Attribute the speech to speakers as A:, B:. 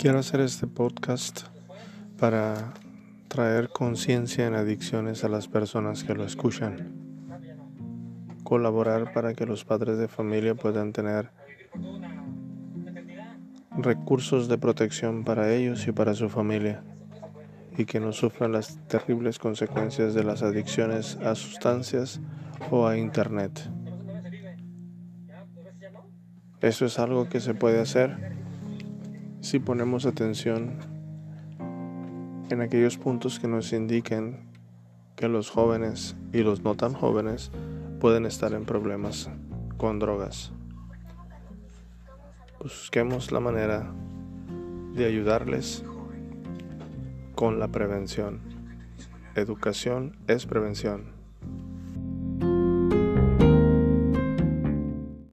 A: Quiero hacer este podcast para traer conciencia en adicciones a las personas que lo escuchan. Colaborar para que los padres de familia puedan tener recursos de protección para ellos y para su familia y que no sufran las terribles consecuencias de las adicciones a sustancias o a Internet. Eso es algo que se puede hacer si ponemos atención en aquellos puntos que nos indiquen que los jóvenes y los no tan jóvenes pueden estar en problemas con drogas. Busquemos la manera de ayudarles con la prevención. Educación es prevención.